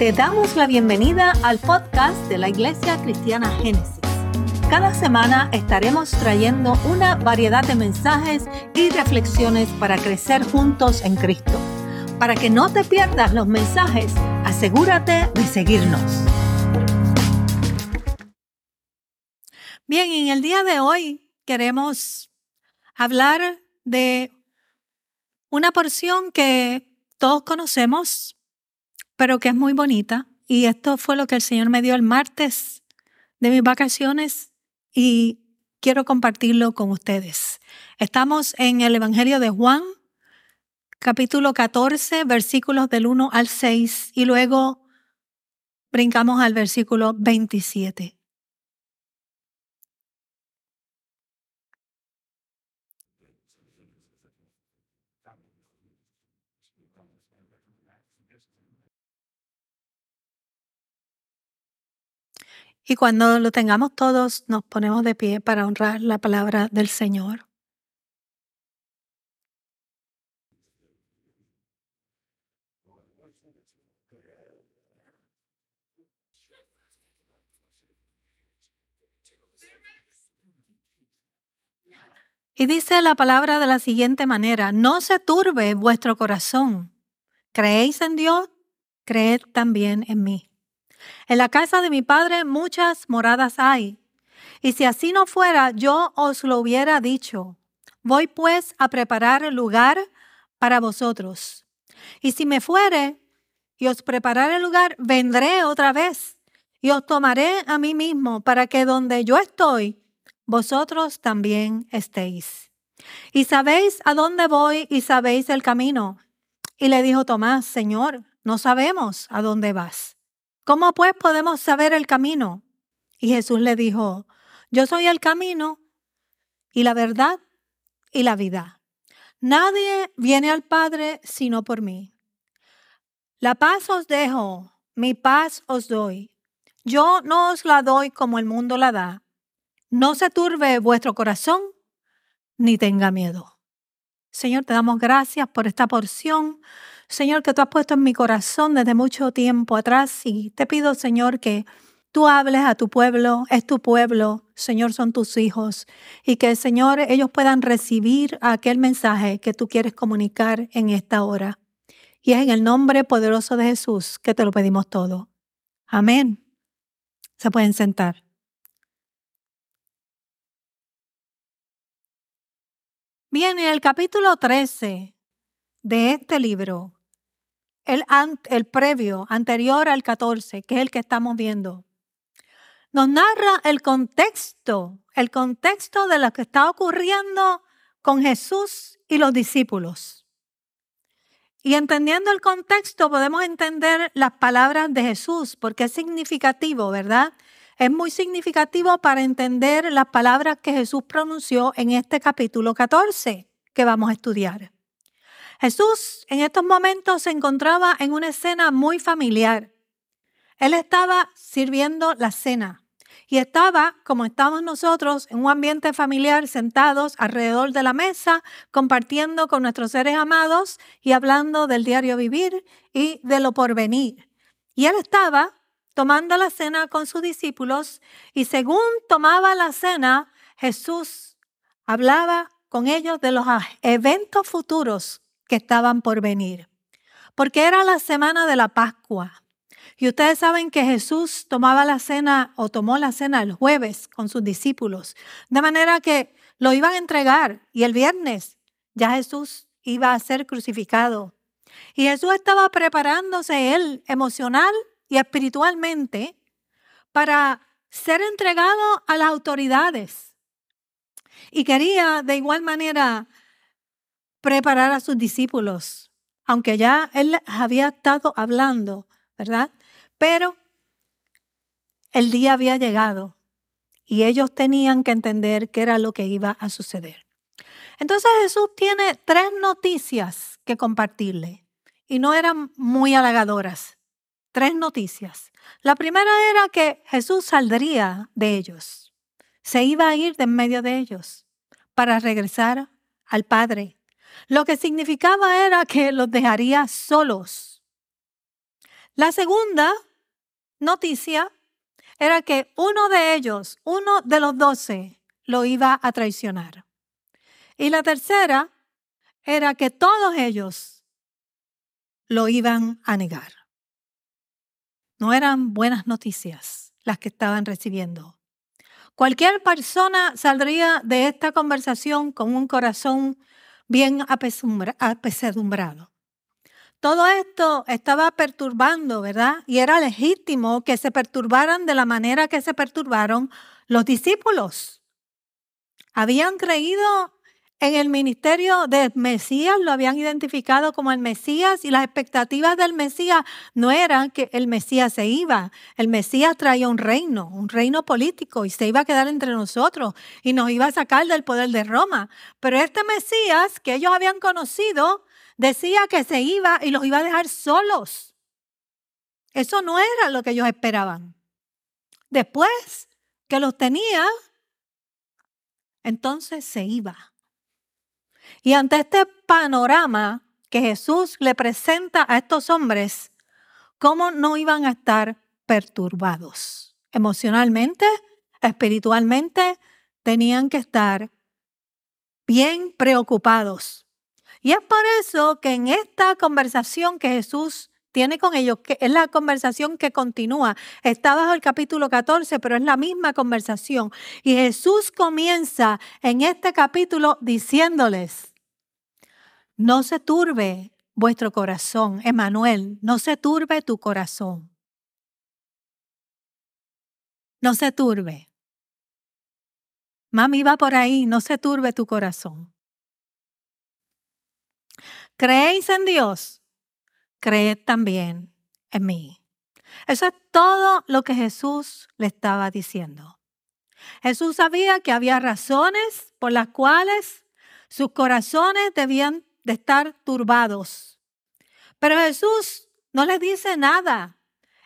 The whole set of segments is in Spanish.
Te damos la bienvenida al podcast de la Iglesia Cristiana Génesis. Cada semana estaremos trayendo una variedad de mensajes y reflexiones para crecer juntos en Cristo. Para que no te pierdas los mensajes, asegúrate de seguirnos. Bien, en el día de hoy queremos hablar de una porción que todos conocemos, pero que es muy bonita. Y esto fue lo que el Señor me dio el martes de mis vacaciones y quiero compartirlo con ustedes. Estamos en el Evangelio de Juan, capítulo 14, versículos del 1 al 6 y luego brincamos al versículo 27. Y cuando lo tengamos todos, nos ponemos de pie para honrar la palabra del Señor. Y dice la palabra de la siguiente manera, no se turbe vuestro corazón. ¿Creéis en Dios? Creed también en mí. En la casa de mi padre muchas moradas hay. Y si así no fuera, yo os lo hubiera dicho. Voy pues a preparar lugar para vosotros. Y si me fuere y os prepararé el lugar, vendré otra vez y os tomaré a mí mismo para que donde yo estoy, vosotros también estéis. Y sabéis a dónde voy y sabéis el camino. Y le dijo Tomás, Señor, no sabemos a dónde vas. ¿Cómo pues podemos saber el camino? Y Jesús le dijo, yo soy el camino y la verdad y la vida. Nadie viene al Padre sino por mí. La paz os dejo, mi paz os doy. Yo no os la doy como el mundo la da. No se turbe vuestro corazón ni tenga miedo. Señor, te damos gracias por esta porción. Señor, que tú has puesto en mi corazón desde mucho tiempo atrás y te pido, Señor, que tú hables a tu pueblo, es tu pueblo, Señor, son tus hijos, y que, Señor, ellos puedan recibir aquel mensaje que tú quieres comunicar en esta hora. Y es en el nombre poderoso de Jesús que te lo pedimos todo. Amén. Se pueden sentar. Bien, en el capítulo 13 de este libro, el, previo, anterior al 14, que es el que estamos viendo, nos narra el contexto, el contexto de lo que está ocurriendo con Jesús y los discípulos. Y entendiendo el contexto podemos entender las palabras de Jesús, porque es significativo, ¿verdad? Es muy significativo para entender las palabras que Jesús pronunció en este capítulo 14 que vamos a estudiar. Jesús en estos momentos se encontraba en una escena muy familiar. Él estaba sirviendo la cena y estaba, como estamos nosotros, en un ambiente familiar sentados alrededor de la mesa, compartiendo con nuestros seres amados y hablando del diario vivir y de lo porvenir. Y él estaba tomando la cena con sus discípulos y según tomaba la cena, Jesús hablaba con ellos de los eventos futuros que estaban por venir. Porque era la semana de la Pascua. Y ustedes saben que Jesús tomaba la cena o tomó la cena el jueves con sus discípulos. De manera que lo iban a entregar y el viernes ya Jesús iba a ser crucificado. Y Jesús estaba preparándose él emocional y espiritualmente para ser entregado a las autoridades. Y quería de igual manera preparar a sus discípulos, aunque ya él había estado hablando, ¿verdad? Pero el día había llegado y ellos tenían que entender qué era lo que iba a suceder. Entonces Jesús tiene tres noticias que compartirle y no eran muy halagadoras. Tres noticias. La primera era que Jesús saldría de ellos, se iba a ir de en medio de ellos para regresar al Padre lo que significaba era que los dejaría solos. La segunda noticia era que uno de ellos, uno de los doce, lo iba a traicionar. Y la tercera era que todos ellos lo iban a negar. No eran buenas noticias las que estaban recibiendo. Cualquier persona saldría de esta conversación con un corazón bien apesadumbrado. Todo esto estaba perturbando, ¿verdad? Y era legítimo que se perturbaran de la manera que se perturbaron los discípulos. Habían creído en el ministerio del Mesías, lo habían identificado como el Mesías y las expectativas del Mesías no eran que el Mesías se iba. El Mesías traía un reino, un reino político y se iba a quedar entre nosotros y nos iba a sacar del poder de Roma. Pero este Mesías que ellos habían conocido decía que se iba y los iba a dejar solos. Eso no era lo que ellos esperaban. Después que los tenía, entonces se iba. Y ante este panorama que Jesús le presenta a estos hombres, ¿cómo no iban a estar perturbados? Emocionalmente, espiritualmente, tenían que estar bien preocupados. Y es por eso que en esta conversación que Jesús tiene con ellos, que es la conversación que continúa, está bajo el capítulo 14, pero es la misma conversación. Y Jesús comienza en este capítulo diciéndoles, no se turbe vuestro corazón, Emanuel, no se turbe tu corazón. No se turbe. Mami va por ahí, no se turbe tu corazón. ¿Creéis en Dios? Creed también en mí. Eso es todo lo que Jesús le estaba diciendo. Jesús sabía que había razones por las cuales sus corazones debían de estar turbados. Pero Jesús no les dice nada.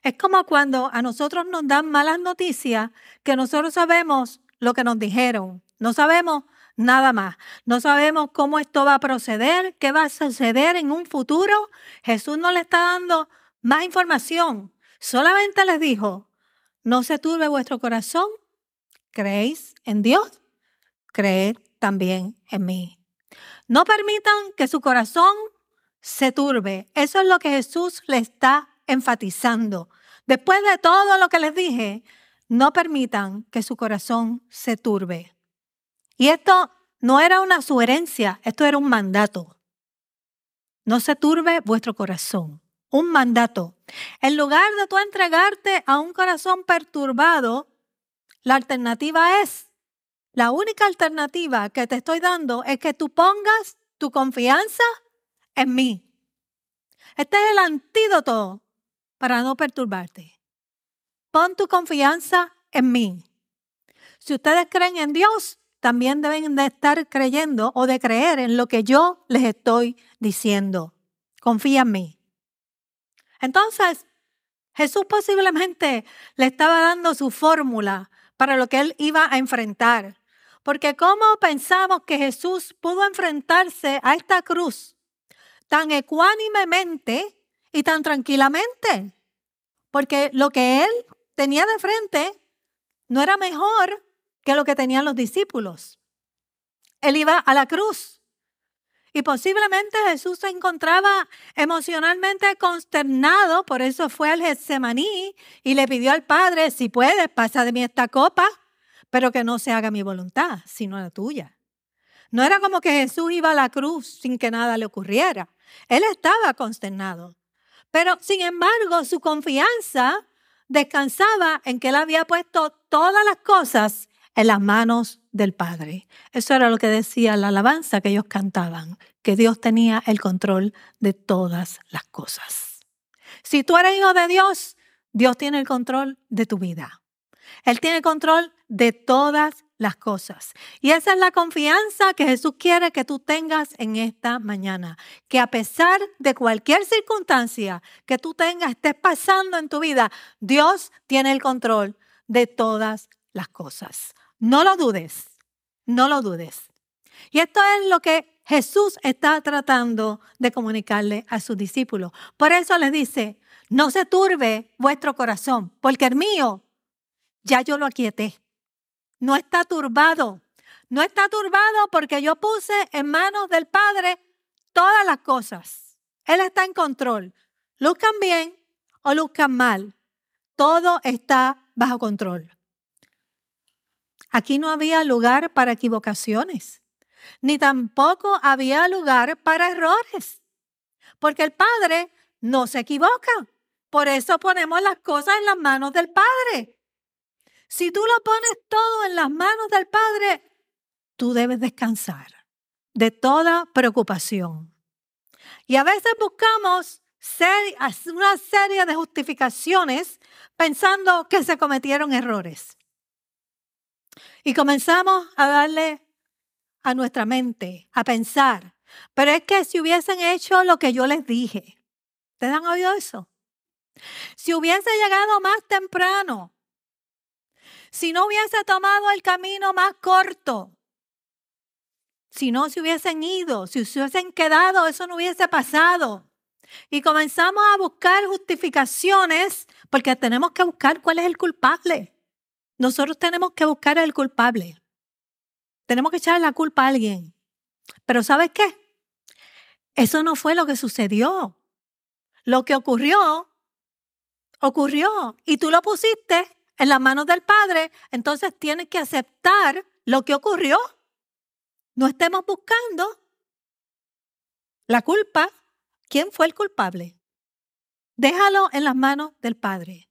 Es como cuando a nosotros nos dan malas noticias que nosotros sabemos lo que nos dijeron. No sabemos nada más. No sabemos cómo esto va a proceder, qué va a suceder en un futuro. Jesús no le está dando más información. Solamente les dijo, no se turbe vuestro corazón. ¿Creéis en Dios? Creed también en mí. No permitan que su corazón se turbe. Eso es lo que Jesús le está enfatizando. Después de todo lo que les dije, no permitan que su corazón se turbe. Y esto no era una sugerencia, esto era un mandato. No se turbe vuestro corazón. Un mandato. En lugar de tú entregarte a un corazón perturbado, la alternativa es la única alternativa que te estoy dando es que tú pongas tu confianza en mí. Este es el antídoto para no perturbarte. Pon tu confianza en mí. Si ustedes creen en Dios, también deben de estar creyendo o de creer en lo que yo les estoy diciendo. Confía en mí. Entonces, Jesús posiblemente le estaba dando su fórmula para lo que él iba a enfrentar. Porque ¿cómo pensamos que Jesús pudo enfrentarse a esta cruz tan ecuánimemente y tan tranquilamente? Porque lo que él tenía de frente no era mejor que lo que tenían los discípulos. Él iba a la cruz. Y posiblemente Jesús se encontraba emocionalmente consternado, por eso fue al Getsemaní y le pidió al Padre, si puedes, pasa de mí esta copa, pero que no se haga mi voluntad, sino la tuya. No era como que Jesús iba a la cruz sin que nada le ocurriera. Él estaba consternado. Pero, sin embargo, su confianza descansaba en que él había puesto todas las cosas en las manos del Padre. Eso era lo que decía la alabanza que ellos cantaban, que Dios tenía el control de todas las cosas. Si tú eres hijo de Dios, Dios tiene el control de tu vida. Él tiene control de todas las cosas. Y esa es la confianza que Jesús quiere que tú tengas en esta mañana. Que a pesar de cualquier circunstancia que tú tengas, estés pasando en tu vida, Dios tiene el control de todas las cosas. No lo dudes, no lo dudes. Y esto es lo que Jesús está tratando de comunicarle a sus discípulos. Por eso les dice, no se turbe vuestro corazón, porque el mío ya yo lo aquieté. No está turbado. No está turbado porque yo puse en manos del Padre todas las cosas. Él está en control. Luzcan bien o luzcan mal. Todo está bajo control. Aquí no había lugar para equivocaciones, ni tampoco había lugar para errores, porque el Padre no se equivoca. Por eso ponemos las cosas en las manos del Padre. Si tú lo pones todo en las manos del Padre, tú debes descansar de toda preocupación. Y a veces buscamos una serie de justificaciones pensando que se cometieron errores. Y comenzamos a darle a nuestra mente, a pensar, pero es que si hubiesen hecho lo que yo les dije, ¿te han oído eso? Si hubiese llegado más temprano, si no hubiese tomado el camino más corto, si no se hubiesen ido, si se hubiesen quedado, eso no hubiese pasado. Y comenzamos a buscar justificaciones porque tenemos que buscar cuál es el culpable. Nosotros tenemos que buscar al culpable. Tenemos que echar la culpa a alguien. Pero ¿sabes qué? Eso no fue lo que sucedió. Lo que ocurrió, ocurrió. Y tú lo pusiste en las manos del Padre. Entonces tienes que aceptar lo que ocurrió. No estemos buscando la culpa. ¿Quién fue el culpable? Déjalo en las manos del Padre.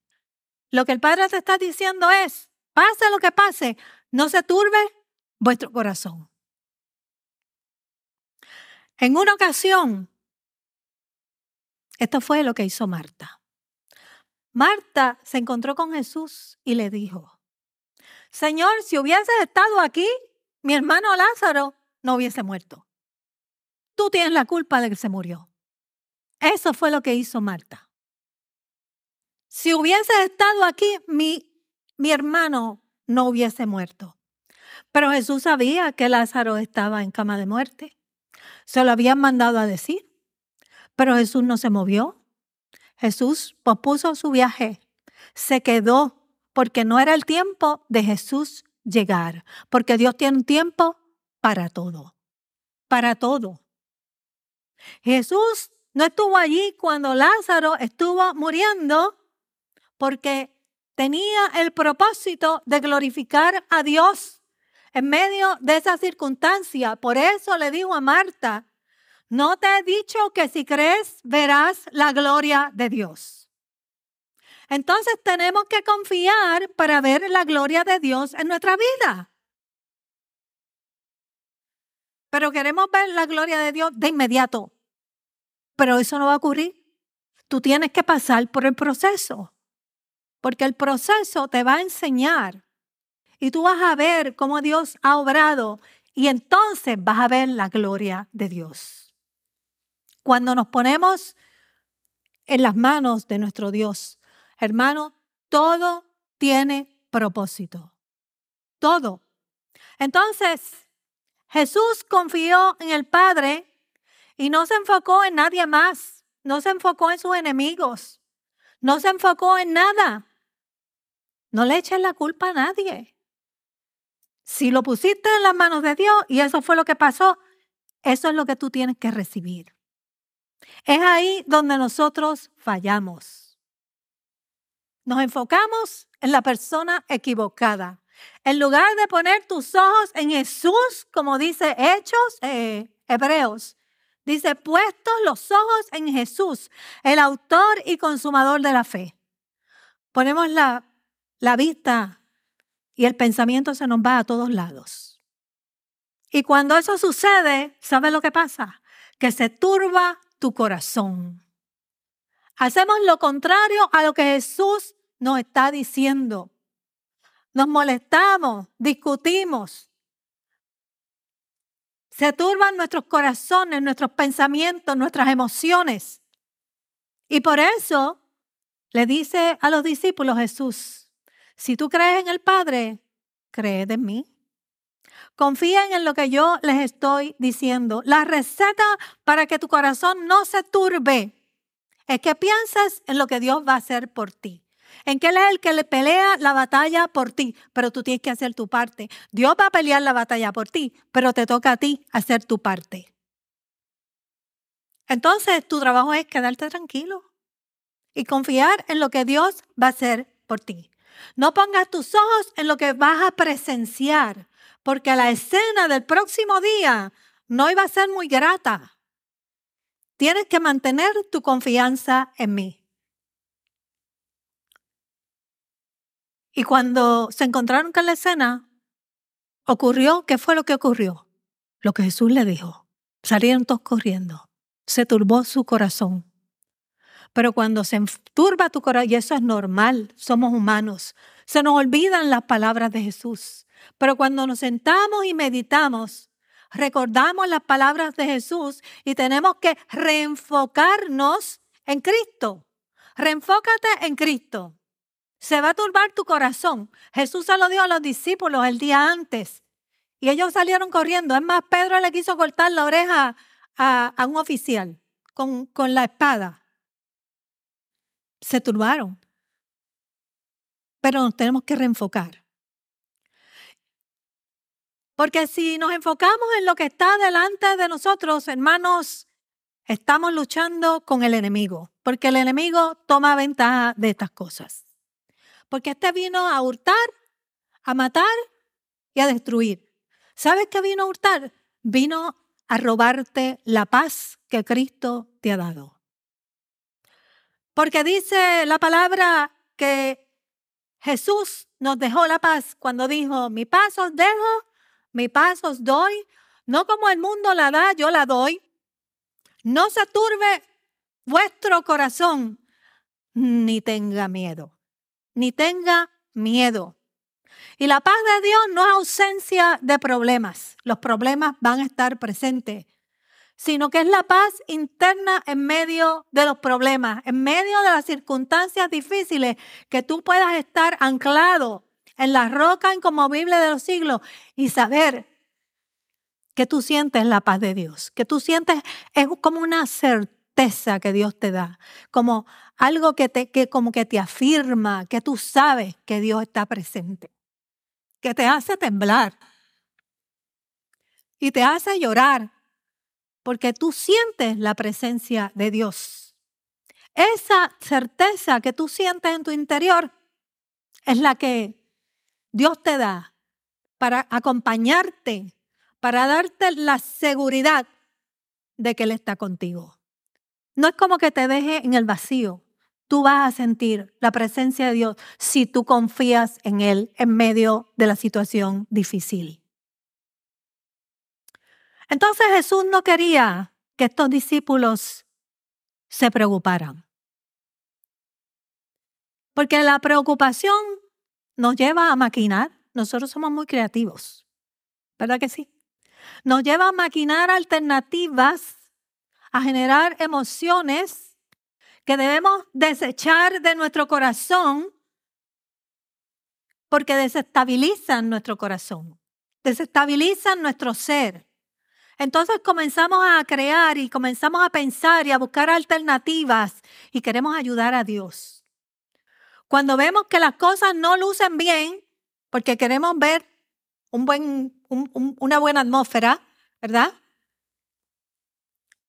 Lo que el Padre te está diciendo es, Pase lo que pase, no se turbe vuestro corazón. En una ocasión, esto fue lo que hizo Marta. Marta se encontró con Jesús y le dijo, Señor, si hubieses estado aquí, mi hermano Lázaro no hubiese muerto. Tú tienes la culpa de que se murió. Eso fue lo que hizo Marta. Si hubieses estado aquí, mi mi hermano no hubiese muerto. Pero Jesús sabía que Lázaro estaba en cama de muerte. Se lo habían mandado a decir. Pero Jesús no se movió. Jesús pospuso su viaje. Se quedó porque no era el tiempo de Jesús llegar. Porque Dios tiene un tiempo para todo. Para todo. Jesús no estuvo allí cuando Lázaro estuvo muriendo porque tenía el propósito de glorificar a Dios en medio de esa circunstancia. Por eso le digo a Marta, no te he dicho que si crees verás la gloria de Dios. Entonces tenemos que confiar para ver la gloria de Dios en nuestra vida. Pero queremos ver la gloria de Dios de inmediato. Pero eso no va a ocurrir. Tú tienes que pasar por el proceso porque el proceso te va a enseñar y tú vas a ver cómo Dios ha obrado y entonces vas a ver la gloria de Dios. Cuando nos ponemos en las manos de nuestro Dios, hermano, todo tiene propósito. Todo. Entonces, Jesús confió en el Padre y no se enfocó en nadie más, no se enfocó en sus enemigos, no se enfocó en nada. No le eches la culpa a nadie. Si lo pusiste en las manos de Dios y eso fue lo que pasó, eso es lo que tú tienes que recibir. Es ahí donde nosotros fallamos. Nos enfocamos en la persona equivocada. En lugar de poner tus ojos en Jesús, como dice Hechos eh, Hebreos, dice, puestos los ojos en Jesús, el autor y consumador de la fe. Ponemos la la vista y el pensamiento se nos va a todos lados. Y cuando eso sucede, ¿sabes lo que pasa? Que se turba tu corazón. Hacemos lo contrario a lo que Jesús nos está diciendo. Nos molestamos, discutimos. Se turban nuestros corazones, nuestros pensamientos, nuestras emociones. Y por eso le dice a los discípulos Jesús, si tú crees en el Padre, creed en mí. Confíen en lo que yo les estoy diciendo. La receta para que tu corazón no se turbe es que pienses en lo que Dios va a hacer por ti. En que Él es el que le pelea la batalla por ti, pero tú tienes que hacer tu parte. Dios va a pelear la batalla por ti, pero te toca a ti hacer tu parte. Entonces, tu trabajo es quedarte tranquilo y confiar en lo que Dios va a hacer por ti. No pongas tus ojos en lo que vas a presenciar, porque la escena del próximo día no iba a ser muy grata. Tienes que mantener tu confianza en mí. Y cuando se encontraron con la escena, ocurrió, ¿qué fue lo que ocurrió? Lo que Jesús le dijo. Salieron todos corriendo. Se turbó su corazón. Pero cuando se turba tu corazón, y eso es normal, somos humanos, se nos olvidan las palabras de Jesús. Pero cuando nos sentamos y meditamos, recordamos las palabras de Jesús y tenemos que reenfocarnos en Cristo. Reenfócate en Cristo. Se va a turbar tu corazón. Jesús se lo dijo a los discípulos el día antes. Y ellos salieron corriendo. Es más, Pedro le quiso cortar la oreja a, un oficial con, con la espada. Se turbaron. Pero nos tenemos que reenfocar. Porque si nos enfocamos en lo que está delante de nosotros, hermanos, estamos luchando con el enemigo, porque el enemigo toma ventaja de estas cosas. Porque este vino a hurtar, a matar y a destruir. ¿Sabes qué vino a hurtar? Vino a robarte la paz que Cristo te ha dado. Porque dice la palabra que Jesús nos dejó la paz cuando dijo, mi paz os dejo, mi paz os doy, no como el mundo la da, yo la doy. No se turbe vuestro corazón, ni tenga miedo, ni tenga miedo. Y la paz de Dios no es ausencia de problemas. Los problemas van a estar presentes, sino que es la paz interna en medio de los problemas, en medio de las circunstancias difíciles, que tú puedas estar anclado en la roca inconmovible de los siglos y saber que tú sientes la paz de Dios, que tú sientes es como una certeza que Dios te da, como algo que te que como que te afirma que tú sabes que Dios está presente, que te hace temblar y te hace llorar porque tú sientes la presencia de Dios. Esa certeza que tú sientes en tu interior es la que Dios te da para acompañarte, para darte la seguridad de que Él está contigo. No es como que te deje en el vacío. Tú vas a sentir la presencia de Dios si tú confías en Él en medio de la situación difícil. Entonces Jesús no quería que estos discípulos se preocuparan. Porque la preocupación nos lleva a maquinar. Nosotros somos muy creativos, ¿verdad que sí? Nos lleva a maquinar alternativas, a generar emociones que debemos desechar de nuestro corazón porque desestabilizan nuestro corazón, desestabilizan nuestro ser. Entonces comenzamos a crear y comenzamos a pensar y a buscar alternativas y queremos ayudar a Dios. Cuando vemos que las cosas no lucen bien, porque queremos ver una buena atmósfera, ¿verdad?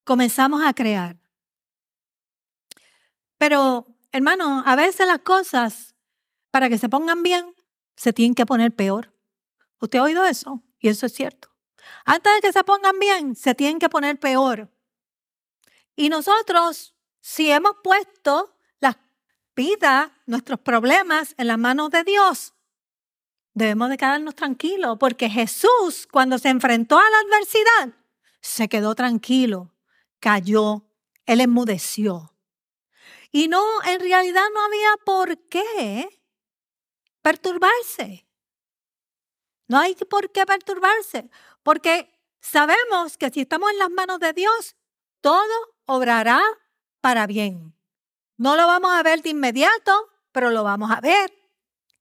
Comenzamos a crear. Pero, hermano, a veces las cosas, para que se pongan bien, se tienen que poner peor. ¿Usted ha oído eso? Y eso es cierto. Antes de que se pongan bien, se tienen que poner peor. Y nosotros, si hemos puesto pida nuestros problemas en las manos de Dios, debemos de quedarnos tranquilos, porque Jesús cuando se enfrentó a la adversidad, se quedó tranquilo, cayó, él enmudeció. Y no, en realidad no había por qué perturbarse. No hay por qué perturbarse, porque sabemos que si estamos en las manos de Dios, todo obrará para bien. No lo vamos a ver de inmediato, pero lo vamos a ver.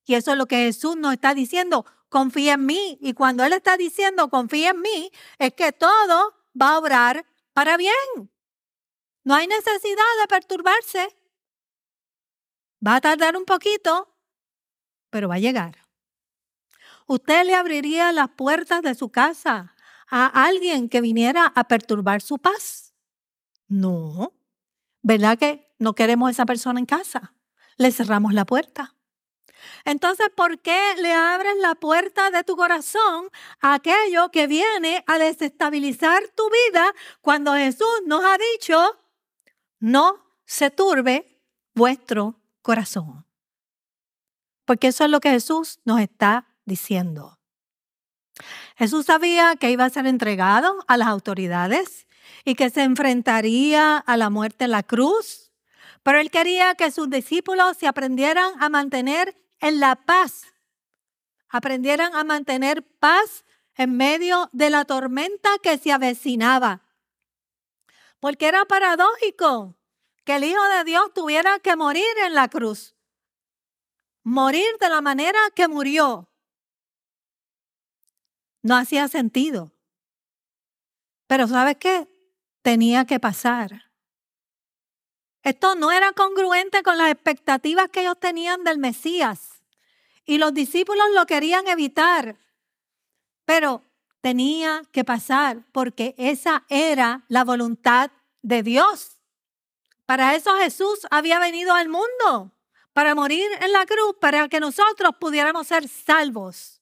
Y eso es lo que Jesús nos está diciendo, confía en mí. Y cuando Él está diciendo, confía en mí, es que todo va a obrar para bien. No hay necesidad de perturbarse. Va a tardar un poquito, pero va a llegar. ¿Usted le abriría las puertas de su casa a alguien que viniera a perturbar su paz? No. ¿Verdad que no queremos a esa persona en casa? Le cerramos la puerta. Entonces, ¿por qué le abres la puerta de tu corazón a aquello que viene a desestabilizar tu vida cuando Jesús nos ha dicho, no se turbe vuestro corazón? Porque eso es lo que Jesús nos está diciendo. Jesús sabía que iba a ser entregado a las autoridades y que se enfrentaría a la muerte en la cruz, pero él quería que sus discípulos se aprendieran a mantener en la paz, aprendieran a mantener paz en medio de la tormenta que se avecinaba. Porque era paradójico que el Hijo de Dios tuviera que morir en la cruz, morir de la manera que murió. No hacía sentido. Pero ¿sabes qué? Tenía que pasar. Esto no era congruente con las expectativas que ellos tenían del Mesías. Y los discípulos lo querían evitar, pero tenía que pasar porque esa era la voluntad de Dios. Para eso Jesús había venido al mundo, para morir en la cruz, para que nosotros pudiéramos ser salvos.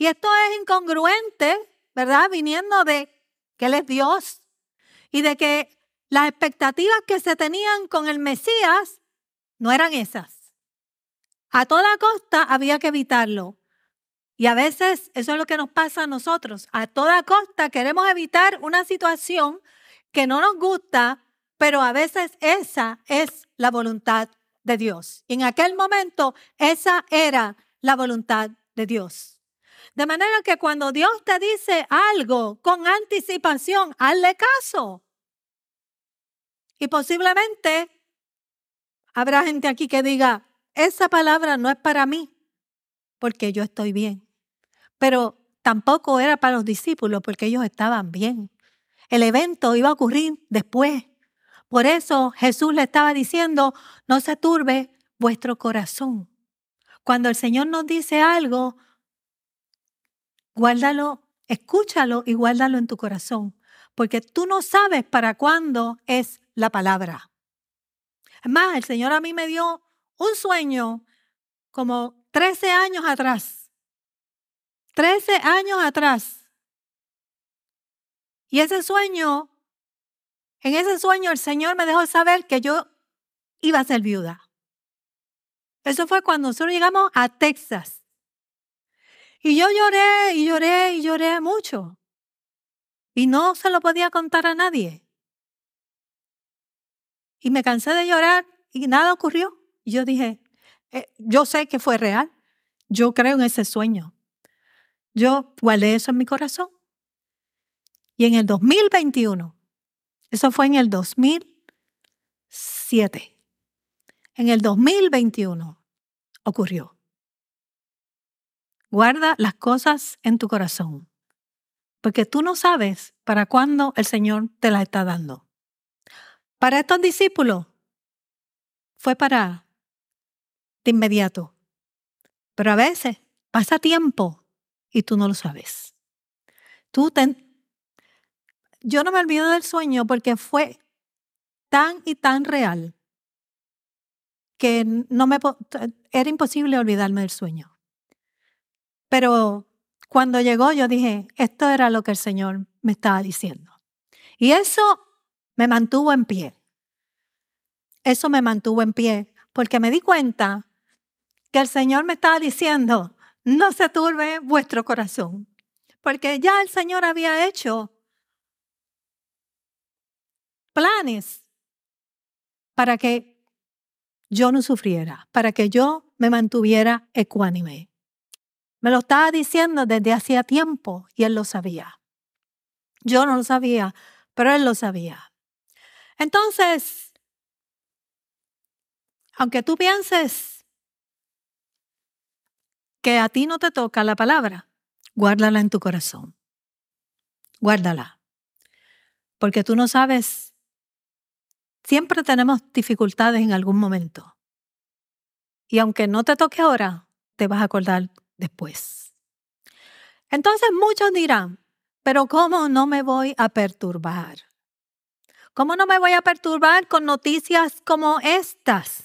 Y esto es incongruente, ¿verdad? Viniendo de que Él es Dios y de que las expectativas que se tenían con el Mesías no eran esas. A toda costa había que evitarlo. Y a veces eso es lo que nos pasa a nosotros. A toda costa queremos evitar una situación que no nos gusta, pero a veces esa es la voluntad de Dios. Y en aquel momento esa era la voluntad de Dios. De manera que cuando Dios te dice algo con anticipación, hazle caso. Y posiblemente habrá gente aquí que diga, esa palabra no es para mí, porque yo estoy bien. Pero tampoco era para los discípulos, porque ellos estaban bien. El evento iba a ocurrir después. Por eso Jesús le estaba diciendo, no se turbe vuestro corazón. Cuando el Señor nos dice algo, guárdalo, escúchalo y guárdalo en tu corazón, porque tú no sabes para cuándo es la palabra. Es más, el Señor a mí me dio un sueño como 13 años atrás. 13 años atrás. Y ese sueño, en ese sueño el Señor me dejó saber que yo iba a ser viuda. Eso fue cuando nosotros llegamos a Texas. Y yo lloré y lloré y lloré mucho. Y no se lo podía contar a nadie. Y me cansé de llorar y nada ocurrió. Y yo dije, eh, yo sé que fue real. Yo creo en ese sueño. Yo guardé eso en mi corazón. Y en el 2021, eso fue en el 2007, en el 2021 ocurrió. Guarda las cosas en tu corazón, porque tú no sabes para cuándo el Señor te las está dando. Para estos discípulos fue para de inmediato. Pero a veces pasa tiempo y tú no lo sabes. Tú Yo no me olvido del sueño porque fue tan y tan real que no me era imposible olvidarme del sueño. Pero cuando llegó yo dije, esto era lo que el Señor me estaba diciendo. Y eso me mantuvo en pie. Eso me mantuvo en pie porque me di cuenta que el Señor me estaba diciendo, no se turbe vuestro corazón, porque ya el Señor había hecho planes para que yo no sufriera, para que yo me mantuviera ecuánime. Me lo estaba diciendo desde hacía tiempo y él lo sabía. Yo no lo sabía, pero él lo sabía. Entonces, aunque tú pienses que a ti no te toca la palabra, guárdala en tu corazón. Guárdala. Porque tú no sabes Siempre tenemos dificultades en algún momento. Y aunque no te toque ahora, te vas a acordar después. Entonces muchos dirán, pero ¿cómo no me voy a perturbar? ¿Cómo no me voy a perturbar con noticias como estas?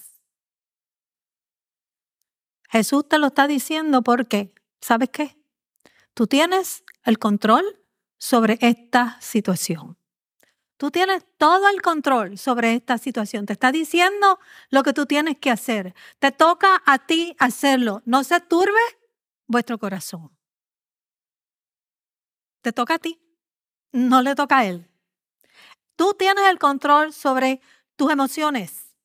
Jesús te lo está diciendo porque, ¿sabes qué? Tú tienes el control sobre esta situación. Tú tienes todo el control sobre esta situación. Te está diciendo lo que tú tienes que hacer. Te toca a ti hacerlo. No se turbe vuestro corazón. Te toca a ti. No le toca a él. Tú tienes el control sobre tus emociones.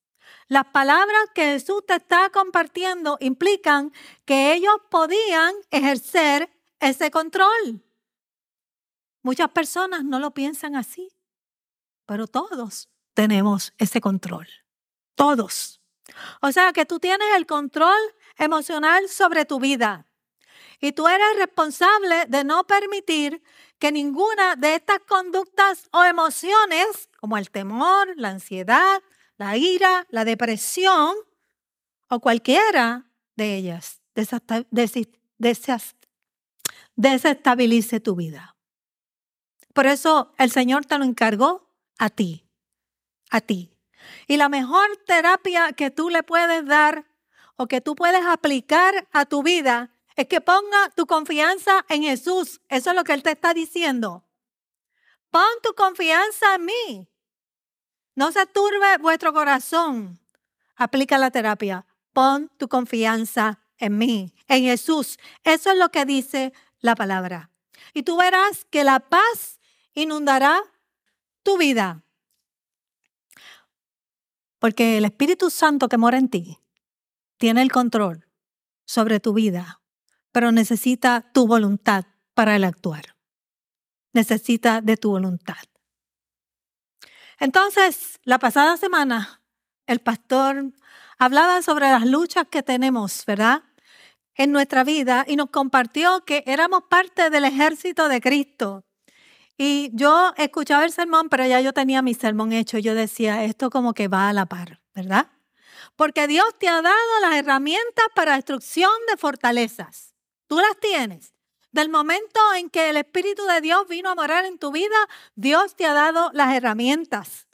Las palabras que Jesús te está compartiendo implican que ellos podían ejercer ese control. Muchas personas no lo piensan así pero todos tenemos ese control. Todos. O sea que tú tienes el control emocional sobre tu vida. Y tú eres responsable de no permitir que ninguna de estas conductas o emociones, como el temor, la ansiedad, la ira, la depresión, o cualquiera de ellas, desestabilice tu vida. Por eso el Señor te lo encargó a ti, a ti. Y la mejor terapia que tú le puedes dar o que tú puedes aplicar a tu vida es que ponga tu confianza en Jesús. Eso es lo que Él te está diciendo. Pon tu confianza en mí. No se turbe vuestro corazón. Aplica la terapia. Pon tu confianza en mí, en Jesús. Eso es lo que dice la palabra. Y tú verás que la paz inundará tu vida. Porque el Espíritu Santo que mora en ti tiene el control sobre tu vida, pero necesita tu voluntad para el actuar. Necesita de tu voluntad. Entonces, la pasada semana, el pastor hablaba sobre las luchas que tenemos, ¿verdad? En nuestra vida y nos compartió que éramos parte del ejército de Cristo y yo escuchaba el sermón, pero ya yo tenía mi sermón hecho. Yo decía, esto como que va a la par, ¿verdad? Porque Dios te ha dado las herramientas para destrucción de fortalezas. Tú las tienes. Del momento en que el Espíritu de Dios vino a morar en tu vida, Dios te ha dado las herramientas.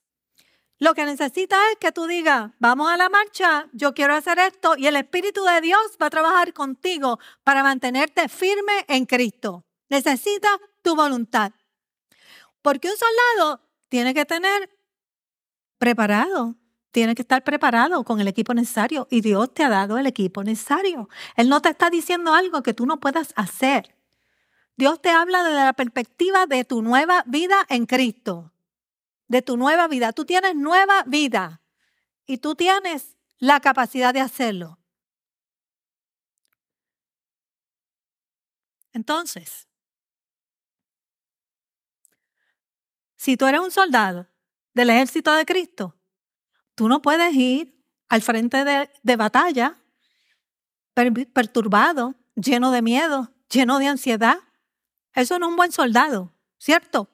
Lo que necesitas es que tú digas, vamos a la marcha, yo quiero hacer esto y el Espíritu de Dios va a trabajar contigo para mantenerte firme en Cristo. Necesitas tu voluntad. Porque un soldado tiene que tener preparado, tiene que estar preparado con el equipo necesario y Dios te ha dado el equipo necesario. Él no te está diciendo algo que tú no puedas hacer. Dios te habla desde la perspectiva de tu nueva vida en Cristo, de tu nueva vida. Tú tienes nueva vida y tú tienes la capacidad de hacerlo. Entonces, Si tú eres un soldado del ejército de Cristo, tú no puedes ir al frente de, batalla perturbado, lleno de miedo, lleno de ansiedad. Eso no es un buen soldado, ¿cierto?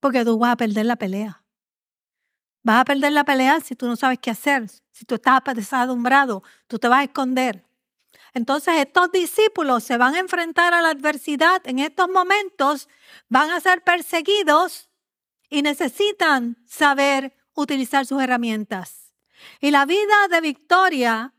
Porque tú vas a perder la pelea. Vas a perder la pelea si tú no sabes qué hacer. Si tú estás desadumbrado, tú te vas a esconder. Entonces estos discípulos se van a enfrentar a la adversidad en estos momentos, van a ser perseguidos y necesitan saber utilizar sus herramientas. Y la vida de victoria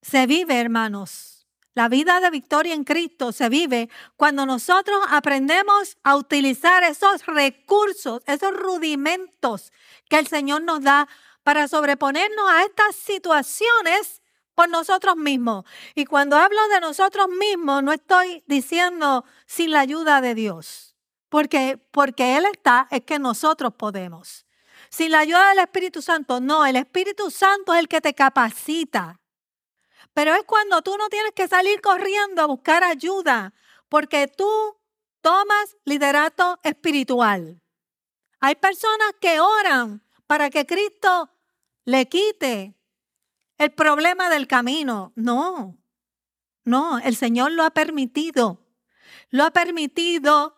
se vive, hermanos. La vida de victoria en Cristo se vive cuando nosotros aprendemos a utilizar esos recursos, esos rudimentos que el Señor nos da para sobreponernos a estas situaciones por nosotros mismos. Y cuando hablo de nosotros mismos, no estoy diciendo sin la ayuda de Dios. Porque, porque Él está, es que nosotros podemos. Sin la ayuda del Espíritu Santo, no, el Espíritu Santo es el que te capacita. Pero es cuando tú no tienes que salir corriendo a buscar ayuda, porque tú tomas liderato espiritual. Hay personas que oran para que Cristo le quite el problema del camino. No, no, el Señor lo ha permitido. Lo ha permitido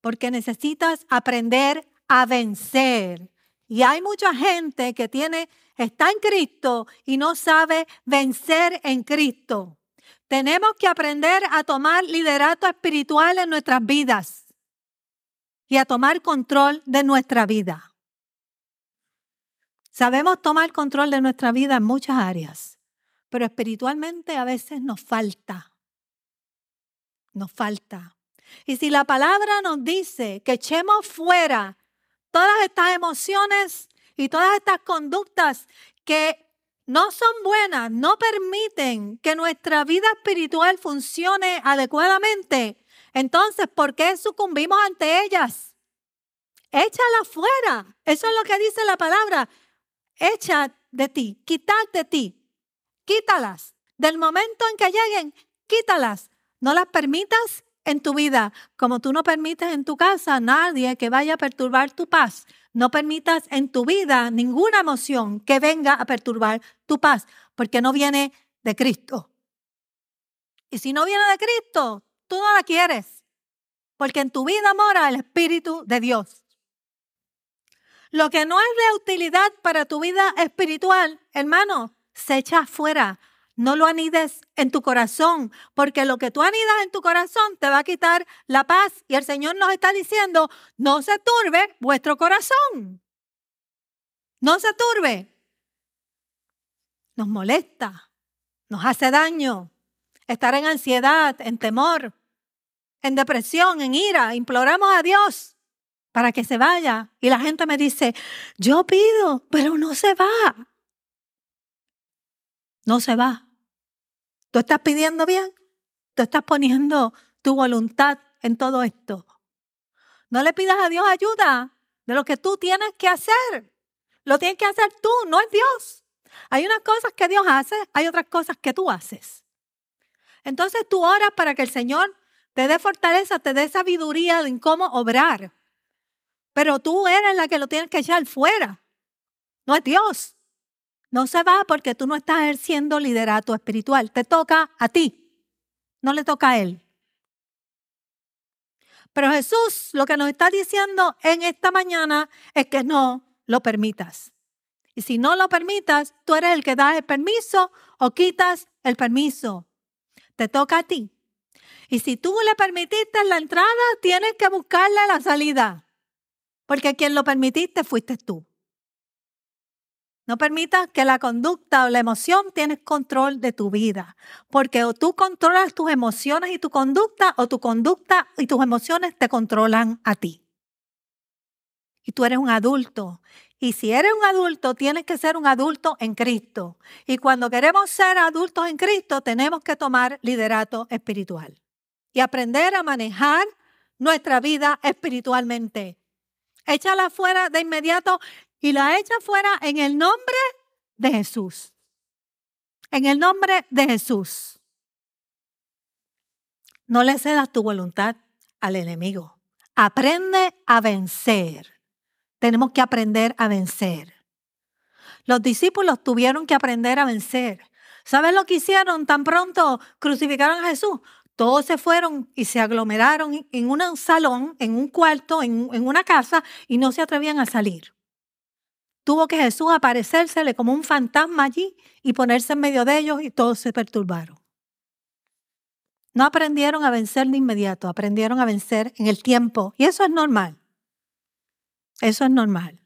porque necesitas aprender a vencer. Y hay mucha gente que tiene, está en Cristo y no sabe vencer en Cristo. Tenemos que aprender a tomar liderato espiritual en nuestras vidas y a tomar control de nuestra vida. Sabemos tomar control de nuestra vida en muchas áreas, pero espiritualmente a veces nos falta. Nos falta. Y si la palabra nos dice que echemos fuera todas estas emociones y todas estas conductas que no son buenas, no permiten que nuestra vida espiritual funcione adecuadamente, entonces, ¿por qué sucumbimos ante ellas? Échala fuera. Eso es lo que dice la palabra. Echa de ti, quitar de ti. Quítalas. Del momento en que lleguen, quítalas. No las permitas en tu vida, como tú no permites en tu casa nadie que vaya a perturbar tu paz. No permitas en tu vida ninguna emoción que venga a perturbar tu paz, porque no viene de Cristo. Y si no viene de Cristo, tú no la quieres, porque en tu vida mora el Espíritu de Dios. Lo que no es de utilidad para tu vida espiritual, hermano, se echa afuera no lo anides en tu corazón, porque lo que tú anidas en tu corazón te va a quitar la paz. Y el Señor nos está diciendo, no se turbe vuestro corazón. No se turbe. Nos molesta, nos hace daño. Estar en ansiedad, en temor, en depresión, en ira. Imploramos a Dios para que se vaya. Y la gente me dice, yo pido, pero no se va. No se va. ¿Tú estás pidiendo bien? ¿Tú estás poniendo tu voluntad en todo esto? No le pidas a Dios ayuda de lo que tú tienes que hacer. Lo tienes que hacer tú, no es Dios. Hay unas cosas que Dios hace, hay otras cosas que tú haces. Entonces tú oras para que el Señor te dé fortaleza, te dé sabiduría en cómo obrar. Pero tú eres la que lo tienes que echar fuera. No es Dios. No se va porque tú no estás ejerciendo liderato espiritual. Te toca a ti, no le toca a él. Pero Jesús lo que nos está diciendo en esta mañana es que no lo permitas. Y si no lo permitas, tú eres el que da el permiso o quitas el permiso. Te toca a ti. Y si tú le permitiste la entrada, tienes que buscarle la salida. Porque quien lo permitiste fuiste tú. No permitas que la conducta o la emoción tienes control de tu vida, porque o tú controlas tus emociones y tu conducta, o tu conducta y tus emociones te controlan a ti. Y tú eres un adulto. Y si eres un adulto, tienes que ser un adulto en Cristo. Y cuando queremos ser adultos en Cristo, tenemos que tomar liderato espiritual y aprender a manejar nuestra vida espiritualmente. Échala fuera de inmediato y la echa fuera en el nombre de Jesús. En el nombre de Jesús. No le cedas tu voluntad al enemigo. Aprende a vencer. Tenemos que aprender a vencer. Los discípulos tuvieron que aprender a vencer. ¿Sabes lo que hicieron tan pronto crucificaron a Jesús? Todos se fueron y se aglomeraron en un salón, en un cuarto, en, en una casa y no se atrevían a salir. Tuvo que Jesús aparecérsele como un fantasma allí y ponerse en medio de ellos y todos se perturbaron. No aprendieron a vencer de inmediato, aprendieron a vencer en el tiempo. Y eso es normal. Eso es normal.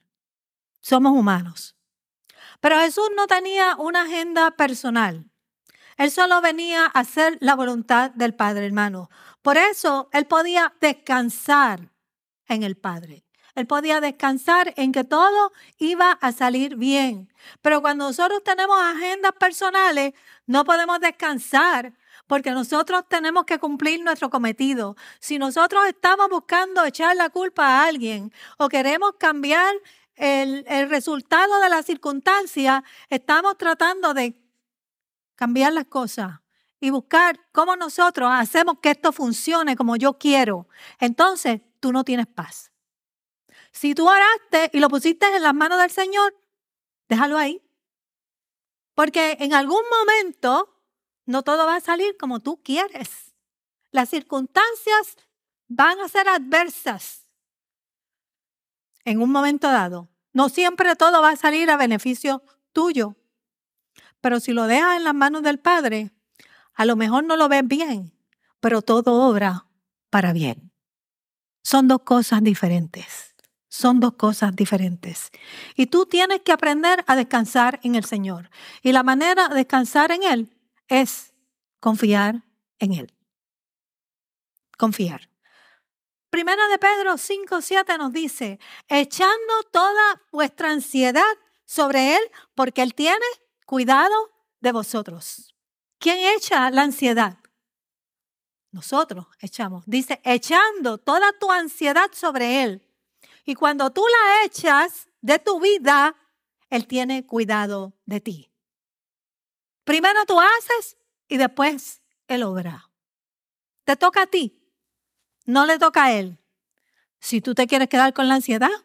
Somos humanos. Pero Jesús no tenía una agenda personal. Él solo venía a hacer la voluntad del Padre, hermano. Por eso él podía descansar en el Padre. Él podía descansar en que todo iba a salir bien. Pero cuando nosotros tenemos agendas personales, no podemos descansar porque nosotros tenemos que cumplir nuestro cometido. Si nosotros estamos buscando echar la culpa a alguien o queremos cambiar el, el resultado de la circunstancia, estamos tratando de cambiar las cosas y buscar cómo nosotros hacemos que esto funcione como yo quiero. Entonces, tú no tienes paz. Si tú oraste y lo pusiste en las manos del Señor, déjalo ahí. Porque en algún momento no todo va a salir como tú quieres. Las circunstancias van a ser adversas en un momento dado. No siempre todo va a salir a beneficio tuyo. Pero si lo dejas en las manos del Padre, a lo mejor no lo ves bien, pero todo obra para bien. Son dos cosas diferentes. Son dos cosas diferentes. Y tú tienes que aprender a descansar en el Señor. Y la manera de descansar en Él es confiar en Él. Confiar. Primera de Pedro 5, 7 nos dice, echando toda vuestra ansiedad sobre Él, porque Él tiene cuidado de vosotros. ¿Quién echa la ansiedad? Nosotros echamos. Dice, echando toda tu ansiedad sobre Él. Y cuando tú la echas de tu vida, Él tiene cuidado de ti. Primero tú haces y después Él obra. Te toca a ti. No le toca a Él. Si tú te quieres quedar con la ansiedad,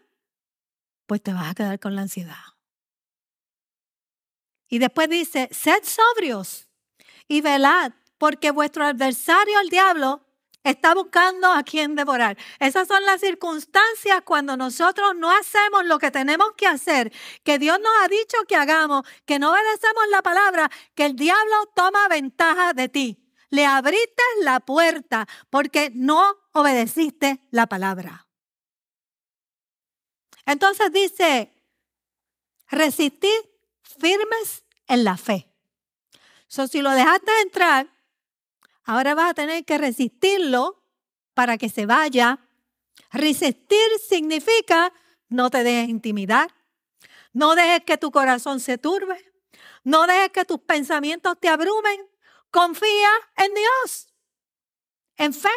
pues te vas a quedar con la ansiedad. Y después dice, sed sobrios y velad, porque vuestro adversario, el diablo, está buscando a quien devorar. Esas son las circunstancias cuando nosotros no hacemos lo que tenemos que hacer, que Dios nos ha dicho que hagamos, que no obedecemos la palabra, que el diablo toma ventaja de ti. Le abriste la puerta porque no obedeciste la palabra. Entonces dice, resistid firmes en la fe. So, si lo dejaste entrar, Ahora vas a tener que resistirlo para que se vaya. Resistir significa no te dejes intimidar, no dejes que tu corazón se turbe, no dejes que tus pensamientos te abrumen. Confía en Dios, en fe.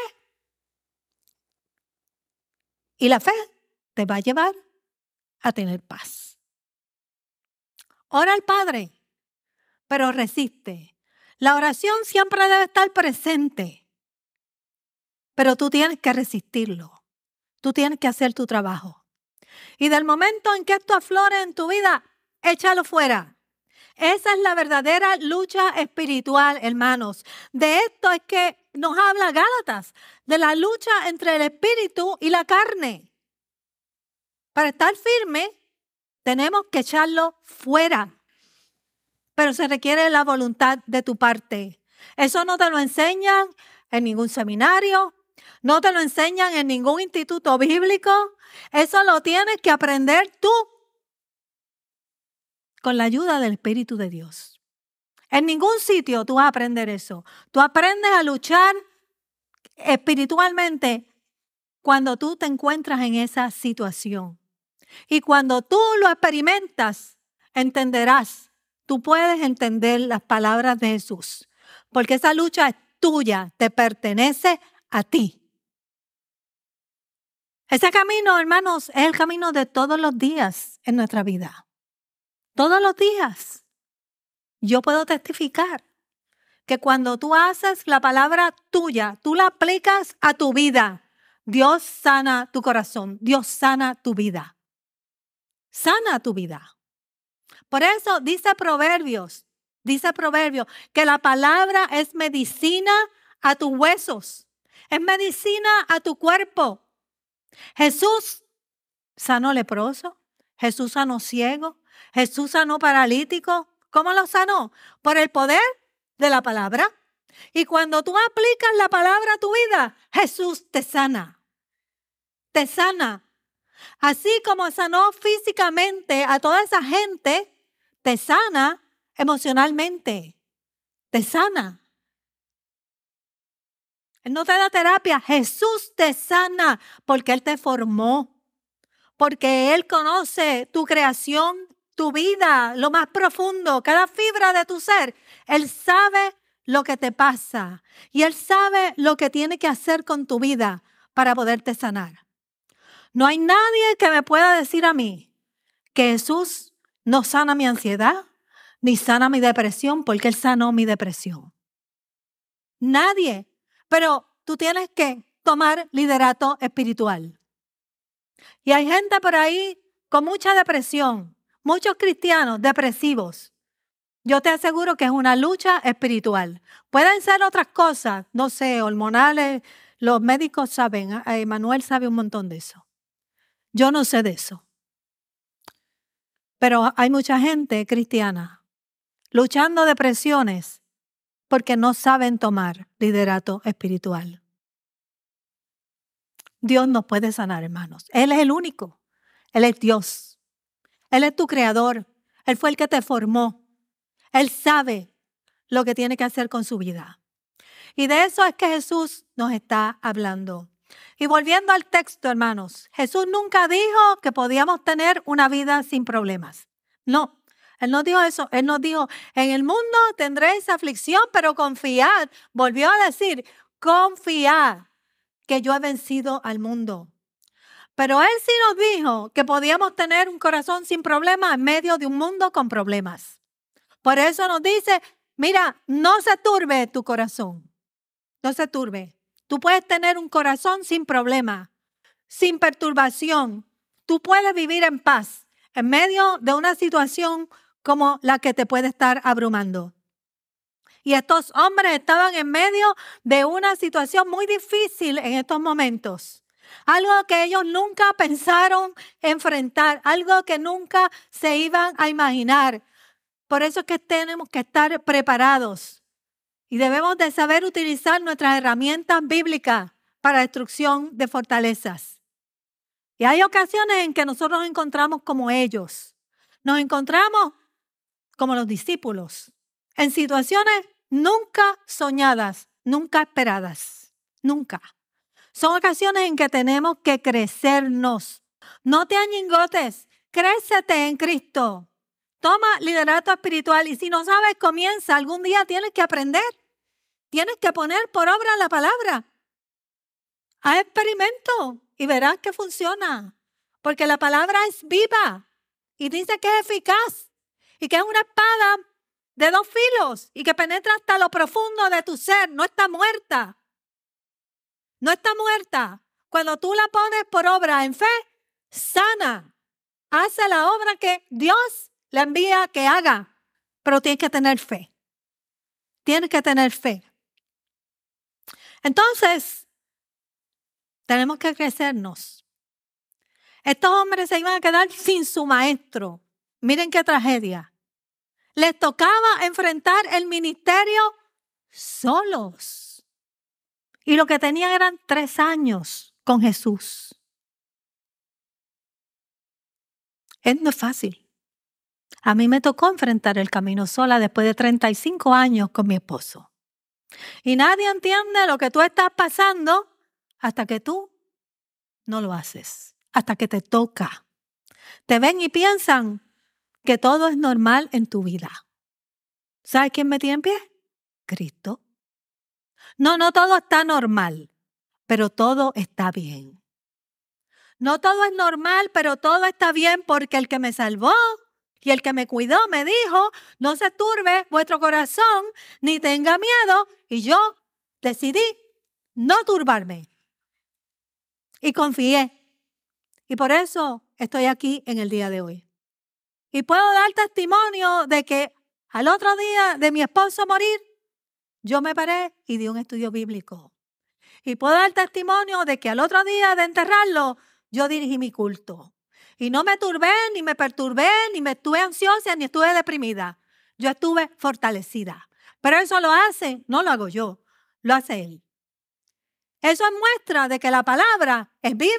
Y la fe te va a llevar a tener paz. Ora al Padre, pero resiste. La oración siempre debe estar presente, pero tú tienes que resistirlo. Tú tienes que hacer tu trabajo. Y del momento en que esto aflore en tu vida, échalo fuera. Esa es la verdadera lucha espiritual, hermanos. De esto es que nos habla Gálatas, de la lucha entre el espíritu y la carne. Para estar firme, tenemos que echarlo fuera pero se requiere la voluntad de tu parte. Eso no te lo enseñan en ningún seminario, no te lo enseñan en ningún instituto bíblico. Eso lo tienes que aprender tú con la ayuda del Espíritu de Dios. En ningún sitio tú vas a aprender eso. Tú aprendes a luchar espiritualmente cuando tú te encuentras en esa situación. Y cuando tú lo experimentas, entenderás tú puedes entender las palabras de Jesús, porque esa lucha es tuya, te pertenece a ti. Ese camino, hermanos, es el camino de todos los días en nuestra vida. Todos los días. Yo puedo testificar que cuando tú haces la palabra tuya, tú la aplicas a tu vida, Dios sana tu corazón, Dios sana tu vida. Sana tu vida. Por eso dice Proverbios, dice Proverbios, que la palabra es medicina a tus huesos, es medicina a tu cuerpo. Jesús sanó leproso, Jesús sanó ciego, Jesús sanó paralítico. ¿Cómo lo sanó? Por el poder de la palabra. Y cuando tú aplicas la palabra a tu vida, Jesús te sana. Te sana. Así como sanó físicamente a toda esa gente, te sana emocionalmente, te sana. Él no te da terapia, Jesús te sana porque Él te formó, porque Él conoce tu creación, tu vida, lo más profundo, cada fibra de tu ser. Él sabe lo que te pasa y Él sabe lo que tiene que hacer con tu vida para poderte sanar. No hay nadie que me pueda decir a mí que Jesús no sana mi ansiedad, ni sana mi depresión, porque Él sanó mi depresión. Nadie. Pero tú tienes que tomar liderato espiritual. Y hay gente por ahí con mucha depresión, muchos cristianos depresivos. Yo te aseguro que es una lucha espiritual. Pueden ser otras cosas, no sé, hormonales, los médicos saben, Emanuel sabe un montón de eso. Yo no sé de eso. Pero hay mucha gente cristiana luchando de presiones porque no saben tomar liderato espiritual. Dios nos puede sanar, hermanos. Él es el único. Él es Dios. Él es tu creador. Él fue el que te formó. Él sabe lo que tiene que hacer con su vida. Y de eso es que Jesús nos está hablando. Y volviendo al texto, hermanos, Jesús nunca dijo que podíamos tener una vida sin problemas. No, Él no dijo eso. Él nos dijo, en el mundo tendréis aflicción, pero confiad. Volvió a decir, confiad que yo he vencido al mundo. Pero Él sí nos dijo que podíamos tener un corazón sin problemas en medio de un mundo con problemas. Por eso nos dice, mira, no se turbe tu corazón. No se turbe. Tú puedes tener un corazón sin problema, sin perturbación. Tú puedes vivir en paz en medio de una situación como la que te puede estar abrumando. Y estos hombres estaban en medio de una situación muy difícil en estos momentos. Algo que ellos nunca pensaron enfrentar, algo que nunca se iban a imaginar. Por eso es que tenemos que estar preparados y debemos de saber utilizar nuestras herramientas bíblicas para destrucción de fortalezas. Y hay ocasiones en que nosotros nos encontramos como ellos. Nos encontramos como los discípulos, en situaciones nunca soñadas, nunca esperadas, nunca. Son ocasiones en que tenemos que crecernos. No te añingotes, crécete en Cristo. Toma liderato espiritual y si no sabes, comienza. Algún día tienes que aprender. Tienes que poner por obra la palabra. Haz experimento y verás que funciona. Porque la palabra es viva y dice que es eficaz y que es una espada de dos filos y que penetra hasta lo profundo de tu ser. No está muerta. No está muerta. Cuando tú la pones por obra en fe, sana. Hace la obra que Dios le envía que haga. Pero tienes que tener fe. Tienes que tener fe. Entonces, tenemos que crecernos. Estos hombres se iban a quedar sin su maestro. Miren qué tragedia. Les tocaba enfrentar el ministerio solos. Y lo que tenían eran tres años con Jesús. Es no es fácil. A mí me tocó enfrentar el camino sola después de 35 años con mi esposo. Y nadie entiende lo que tú estás pasando hasta que tú no lo haces, hasta que te toca. Te ven y piensan que todo es normal en tu vida. ¿Sabes quién me tiene en pie? Cristo. No, no todo está normal, pero todo está bien. No todo es normal, pero todo está bien porque el que me salvó y el que me cuidó me dijo, no se turbe vuestro corazón, ni tenga miedo. Y yo decidí no turbarme. Y confié. Y por eso estoy aquí en el día de hoy. Y puedo dar testimonio de que al otro día de mi esposo morir, yo me paré y di un estudio bíblico. Y puedo dar testimonio de que al otro día de enterrarlo, yo dirigí mi culto. Y no me turbé, ni me perturbé, ni me estuve ansiosa, ni estuve deprimida. Yo estuve fortalecida. Pero eso lo hace, no lo hago yo, lo hace Él. Eso es muestra de que la palabra es viva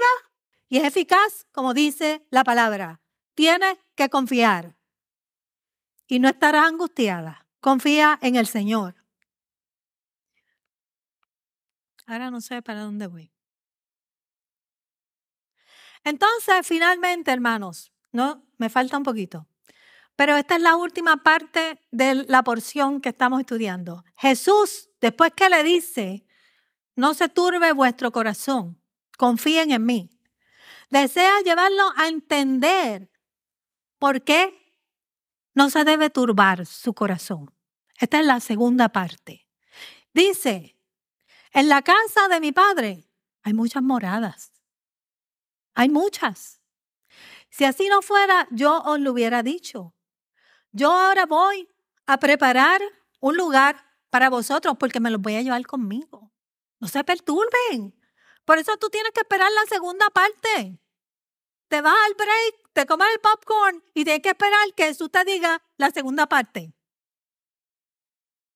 y es eficaz, como dice la palabra. Tienes que confiar y no estarás angustiada. Confía en el Señor. Ahora no sé para dónde voy. Entonces, finalmente, hermanos, no, me falta un poquito. Pero esta es la última parte de la porción que estamos estudiando. Jesús, después que le dice, no se turbe vuestro corazón, confíen en mí, desea llevarlo a entender por qué no se debe turbar su corazón. Esta es la segunda parte. Dice, en la casa de mi padre hay muchas moradas. Hay muchas. Si así no fuera, yo os lo hubiera dicho. Yo ahora voy a preparar un lugar para vosotros porque me los voy a llevar conmigo. No se perturben. Por eso tú tienes que esperar la segunda parte. te vas al break, te comes el popcorn y tienes que esperar que Jesús te diga la segunda parte.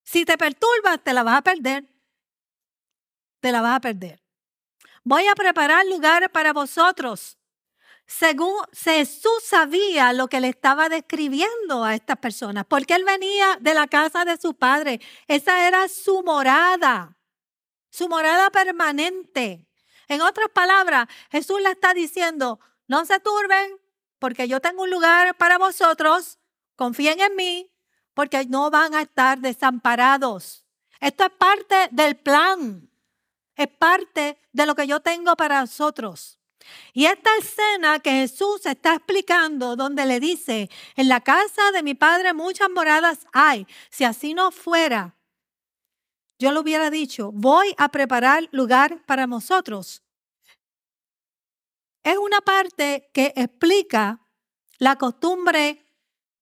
Si te perturbas, te la vas a perder. Te la vas a perder. Voy a preparar lugar para vosotros. Según Jesús sabía lo que le estaba describiendo a estas personas, porque él venía de la casa de su padre. Esa era su morada, su morada permanente. En otras palabras, Jesús le está diciendo, no se turben, porque yo tengo un lugar para vosotros, confíen en mí, porque no van a estar desamparados. Esto es parte del plan, es parte de lo que yo tengo para nosotros. Y esta escena que Jesús está explicando, donde le dice, en la casa de mi padre muchas moradas hay, si así no fuera, yo le hubiera dicho, voy a preparar lugar para nosotros. Es una parte que explica la costumbre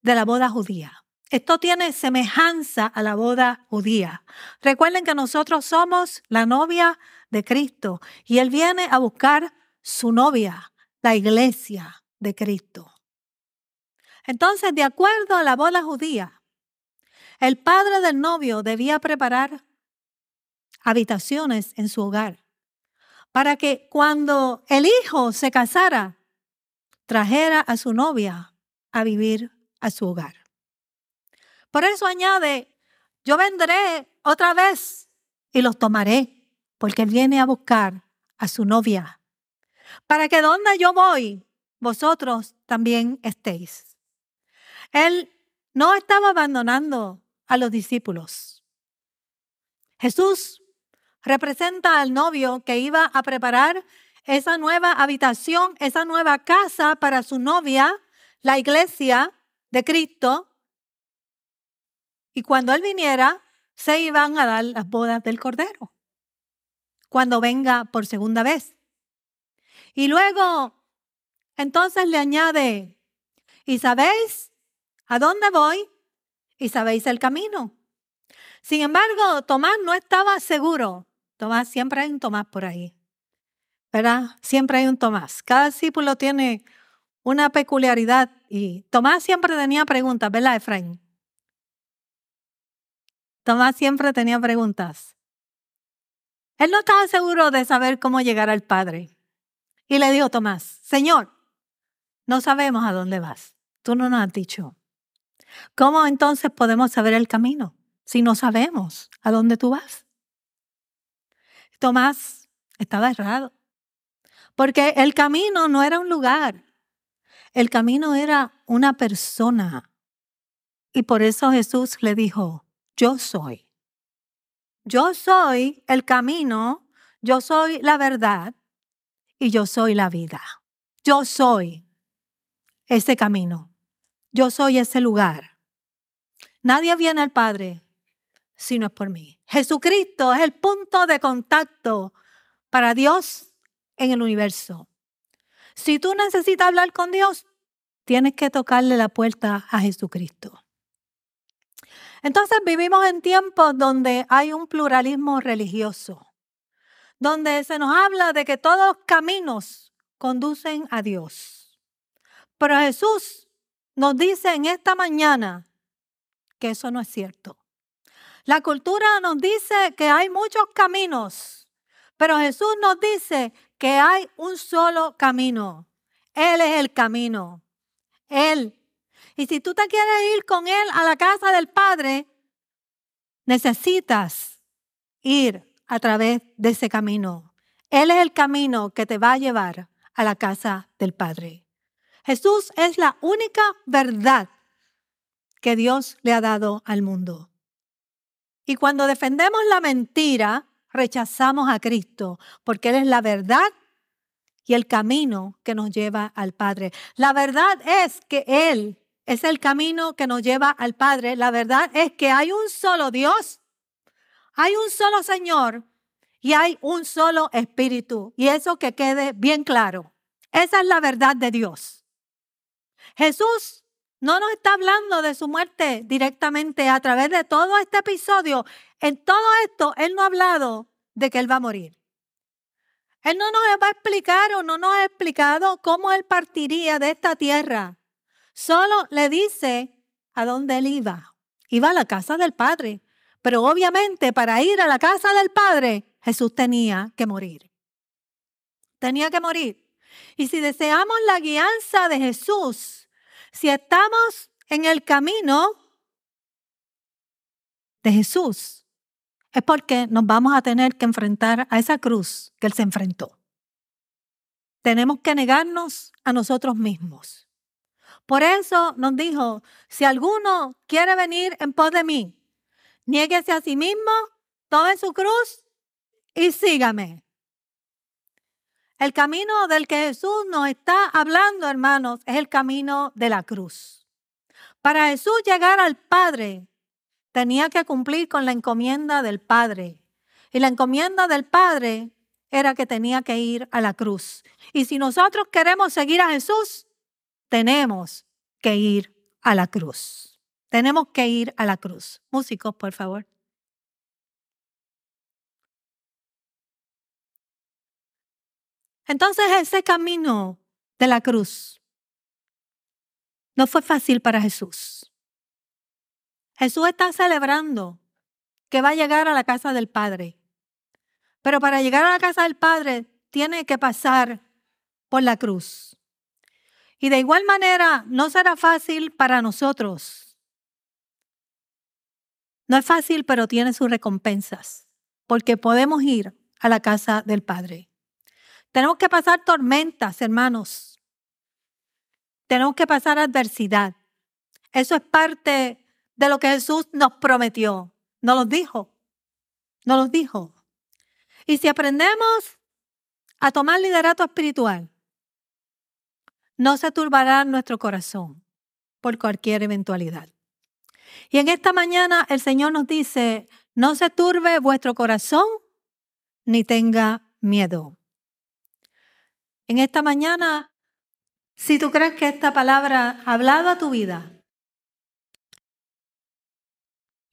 de la boda judía. Esto tiene semejanza a la boda judía. Recuerden que nosotros somos la novia de Cristo y Él viene a buscar su novia, la iglesia de Cristo. Entonces, de acuerdo a la boda judía, el padre del novio debía preparar habitaciones en su hogar para que cuando el hijo se casara, trajera a su novia a vivir a su hogar. Por eso añade, yo vendré otra vez y los tomaré, porque él viene a buscar a su novia para que donde yo voy, vosotros también estéis. Él no estaba abandonando a los discípulos. Jesús representa al novio que iba a preparar esa nueva habitación, esa nueva casa para su novia, la iglesia de Cristo. Y cuando Él viniera, se iban a dar las bodas del Cordero. Cuando venga por segunda vez. Y luego, entonces le añade, ¿y sabéis a dónde voy? ¿Y sabéis el camino? Sin embargo, Tomás no estaba seguro. Tomás, siempre hay un Tomás por ahí. ¿Verdad? Siempre hay un Tomás. Cada discípulo tiene una peculiaridad y Tomás siempre tenía preguntas, ¿verdad, Efraín? Tomás siempre tenía preguntas. Él no estaba seguro de saber cómo llegar al Padre. Y le dijo Tomás, Señor, no sabemos a dónde vas. Tú no nos has dicho. ¿Cómo entonces podemos saber el camino si no sabemos a dónde tú vas? Tomás estaba errado, porque el camino no era un lugar, el camino era una persona. Y por eso Jesús le dijo, yo soy. Yo soy el camino, yo soy la verdad y yo soy la vida. Yo soy ese camino. Yo soy ese lugar. Nadie viene al Padre si no es por mí. Jesucristo es el punto de contacto para Dios en el universo. Si tú necesitas hablar con Dios, tienes que tocarle la puerta a Jesucristo. Entonces vivimos en tiempos donde hay un pluralismo religioso donde se nos habla de que todos caminos conducen a Dios. Pero Jesús nos dice en esta mañana que eso no es cierto. La cultura nos dice que hay muchos caminos, pero Jesús nos dice que hay un solo camino. Él es el camino. Él. Y si tú te quieres ir con Él a la casa del Padre, necesitas ir a través de ese camino. Él es el camino que te va a llevar a la casa del Padre. Jesús es la única verdad que Dios le ha dado al mundo. Y cuando defendemos la mentira, rechazamos a Cristo, porque Él es la verdad y el camino que nos lleva al Padre. La verdad es que Él es el camino que nos lleva al Padre. La verdad es que hay un solo Dios hay un solo Señor y hay un solo Espíritu. Y eso que quede bien claro. Esa es la verdad de Dios. Jesús no nos está hablando de su muerte directamente a través de todo este episodio. En todo esto, Él no ha hablado de que Él va a morir. Él no nos va a explicar o no nos ha explicado cómo Él partiría de esta tierra. Solo le dice a dónde Él iba. Iba a la casa del Padre. Pero obviamente para ir a la casa del Padre, Jesús tenía que morir. Tenía que morir. Y si deseamos la guianza de Jesús, si estamos en el camino de Jesús, es porque nos vamos a tener que enfrentar a esa cruz que Él se enfrentó. Tenemos que negarnos a nosotros mismos. Por eso nos dijo, si alguno quiere venir en pos de mí, niéguese a sí mismo, tome su cruz y sígame. El camino del que Jesús nos está hablando, hermanos, es el camino de la cruz. Para Jesús llegar al Padre, tenía que cumplir con la encomienda del Padre. Y la encomienda del Padre era que tenía que ir a la cruz. Y si nosotros queremos seguir a Jesús, tenemos que ir a la cruz. Tenemos que ir a la cruz. Músicos, por favor. Entonces ese camino de la cruz no fue fácil para Jesús. Jesús está celebrando que va a llegar a la casa del Padre. Pero para llegar a la casa del Padre tiene que pasar por la cruz. Y de igual manera no será fácil para nosotros. No es fácil, pero tiene sus recompensas, porque podemos ir a la casa del Padre. Tenemos que pasar tormentas, hermanos. Tenemos que pasar adversidad. Eso es parte de lo que Jesús nos prometió. Nos lo dijo. Nos lo dijo. Y si aprendemos a tomar liderato espiritual, no se turbará nuestro corazón por cualquier eventualidad. Y en esta mañana el Señor nos dice, no se turbe vuestro corazón ni tenga miedo. En esta mañana, si tú crees que esta palabra ha hablado a tu vida,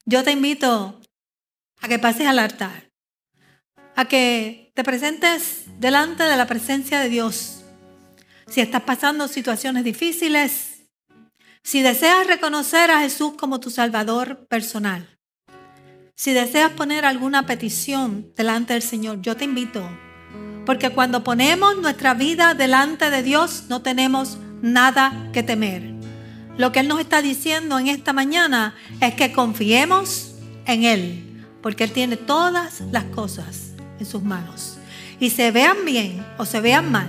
yo te invito a que pases al altar, a que te presentes delante de la presencia de Dios. Si estás pasando situaciones difíciles, si deseas reconocer a Jesús como tu Salvador personal, si deseas poner alguna petición delante del Señor, yo te invito porque cuando ponemos nuestra vida delante de Dios no tenemos nada que temer. Lo que Él nos está diciendo en esta mañana es que confiemos en Él, porque Él tiene todas las cosas en sus manos. Y se vean bien o se vean mal,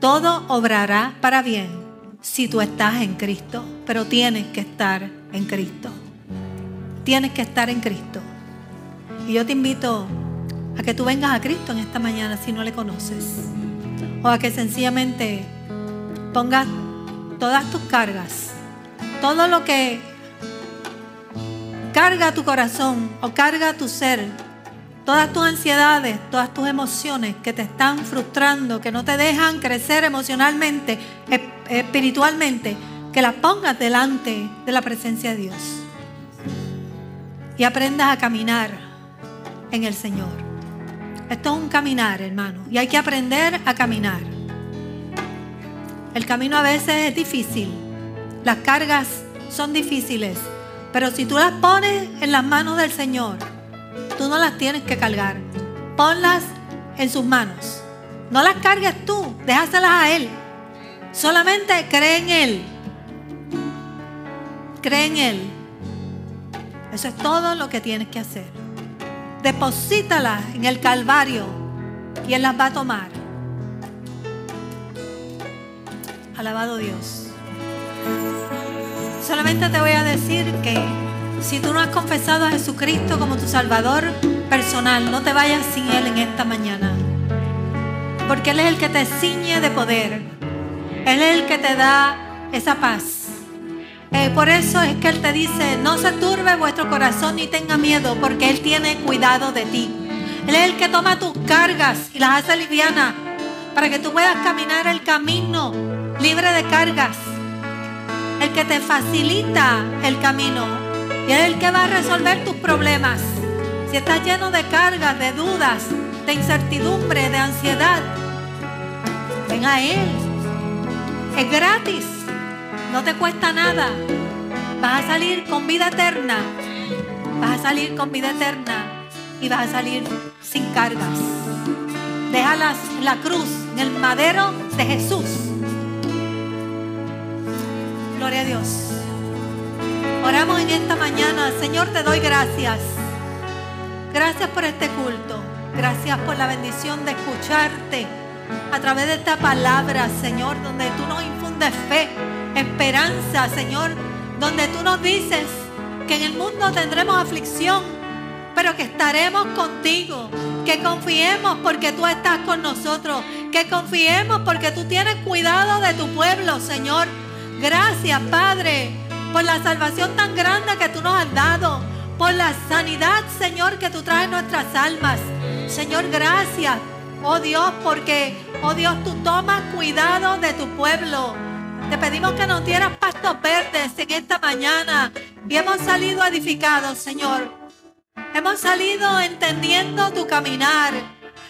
todo obrará para bien si tú estás en Cristo, pero tienes que estar en Cristo. Tienes que estar en Cristo. Y yo te invito a que tú vengas a Cristo en esta mañana si no le conoces. O a que sencillamente pongas todas tus cargas, todo lo que carga tu corazón o carga tu ser, todas tus ansiedades, todas tus emociones que te están frustrando, que no te dejan crecer emocionalmente, espiritualmente, que las pongas delante de la presencia de Dios. Y aprendas a caminar en el Señor. Esto es un caminar, hermano, y hay que aprender a caminar. El camino a veces es difícil, las cargas son difíciles, pero si tú las pones en las manos del Señor, tú no las tienes que cargar. Ponlas en sus manos. No las cargues tú, déjaselas a Él. Solamente cree en Él. Cree en Él. Eso es todo lo que tienes que hacer deposítalas en el Calvario y Él las va a tomar. Alabado Dios. Solamente te voy a decir que si tú no has confesado a Jesucristo como tu Salvador personal, no te vayas sin Él en esta mañana. Porque Él es el que te ciñe de poder. Él es el que te da esa paz. Eh, por eso es que Él te dice, no se turbe vuestro corazón ni tenga miedo, porque Él tiene cuidado de ti. Él es el que toma tus cargas y las hace livianas para que tú puedas caminar el camino libre de cargas. El que te facilita el camino y es el que va a resolver tus problemas. Si estás lleno de cargas, de dudas, de incertidumbre, de ansiedad, ven a Él. Es gratis, no te cuesta nada. Vas a salir con vida eterna. Vas a salir con vida eterna y vas a salir sin cargas. Déjalas en la cruz, en el madero de Jesús. Gloria a Dios. Oramos en esta mañana. Señor, te doy gracias. Gracias por este culto. Gracias por la bendición de escucharte a través de esta palabra, Señor, donde tú nos infundes fe, esperanza, Señor, donde tú nos dices que en el mundo tendremos aflicción, pero que estaremos contigo, que confiemos porque tú estás con nosotros, que confiemos porque tú tienes cuidado de tu pueblo, Señor. Gracias, Padre, por la salvación tan grande que tú nos has dado, por la sanidad, Señor, que tú traes nuestras almas. Señor, gracias, oh Dios, porque, oh Dios, tú tomas cuidado de tu pueblo. Te pedimos que nos dieras pastos verdes en esta mañana y hemos salido edificados, Señor. Hemos salido entendiendo tu caminar,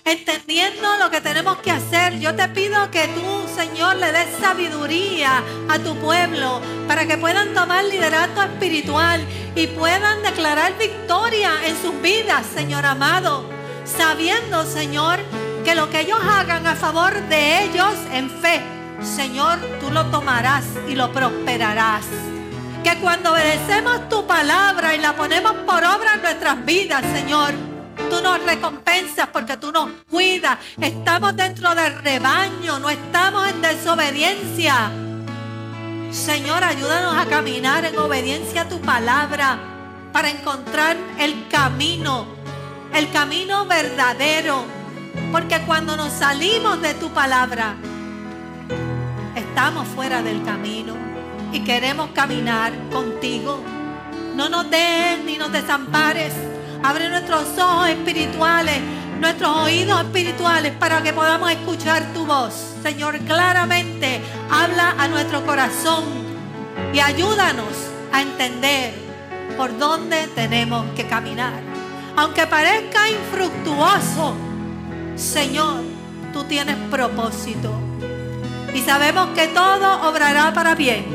entendiendo lo que tenemos que hacer. Yo te pido que tú, Señor, le des sabiduría a tu pueblo para que puedan tomar liderazgo espiritual y puedan declarar victoria en sus vidas, Señor amado, sabiendo, Señor, que lo que ellos hagan a favor de ellos en fe, Señor, tú lo tomarás y lo prosperarás. Que cuando obedecemos tu palabra y la ponemos por obra en nuestras vidas, Señor, tú nos recompensas porque tú nos cuidas. Estamos dentro del rebaño, no estamos en desobediencia. Señor, ayúdanos a caminar en obediencia a tu palabra para encontrar el camino, el camino verdadero. Porque cuando nos salimos de tu palabra, estamos fuera del camino y queremos caminar contigo. No nos dejes ni nos desampares. Abre nuestros ojos espirituales, nuestros oídos espirituales para que podamos escuchar tu voz. Señor, claramente habla a nuestro corazón y ayúdanos a entender por dónde tenemos que caminar. Aunque parezca infructuoso, Señor, tú tienes propósito. Y sabemos que todo obrará para bien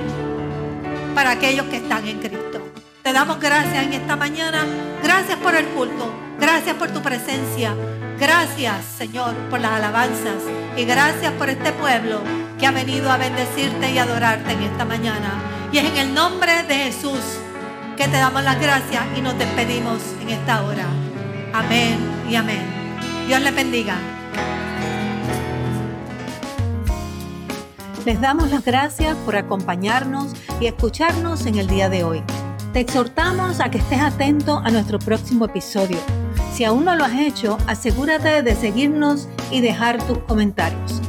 para aquellos que están en Cristo. Te damos gracias en esta mañana. Gracias por el culto. Gracias por tu presencia. Gracias, Señor, por las alabanzas. Y gracias por este pueblo que ha venido a bendecirte y adorarte en esta mañana. Y es en el nombre de Jesús que te damos las gracias y nos despedimos en esta hora. Amén y amén. Dios le bendiga. Les damos las gracias por acompañarnos y escucharnos en el día de hoy. Te exhortamos a que estés atento a nuestro próximo episodio. Si aún no lo has hecho, asegúrate de seguirnos y dejar tus comentarios.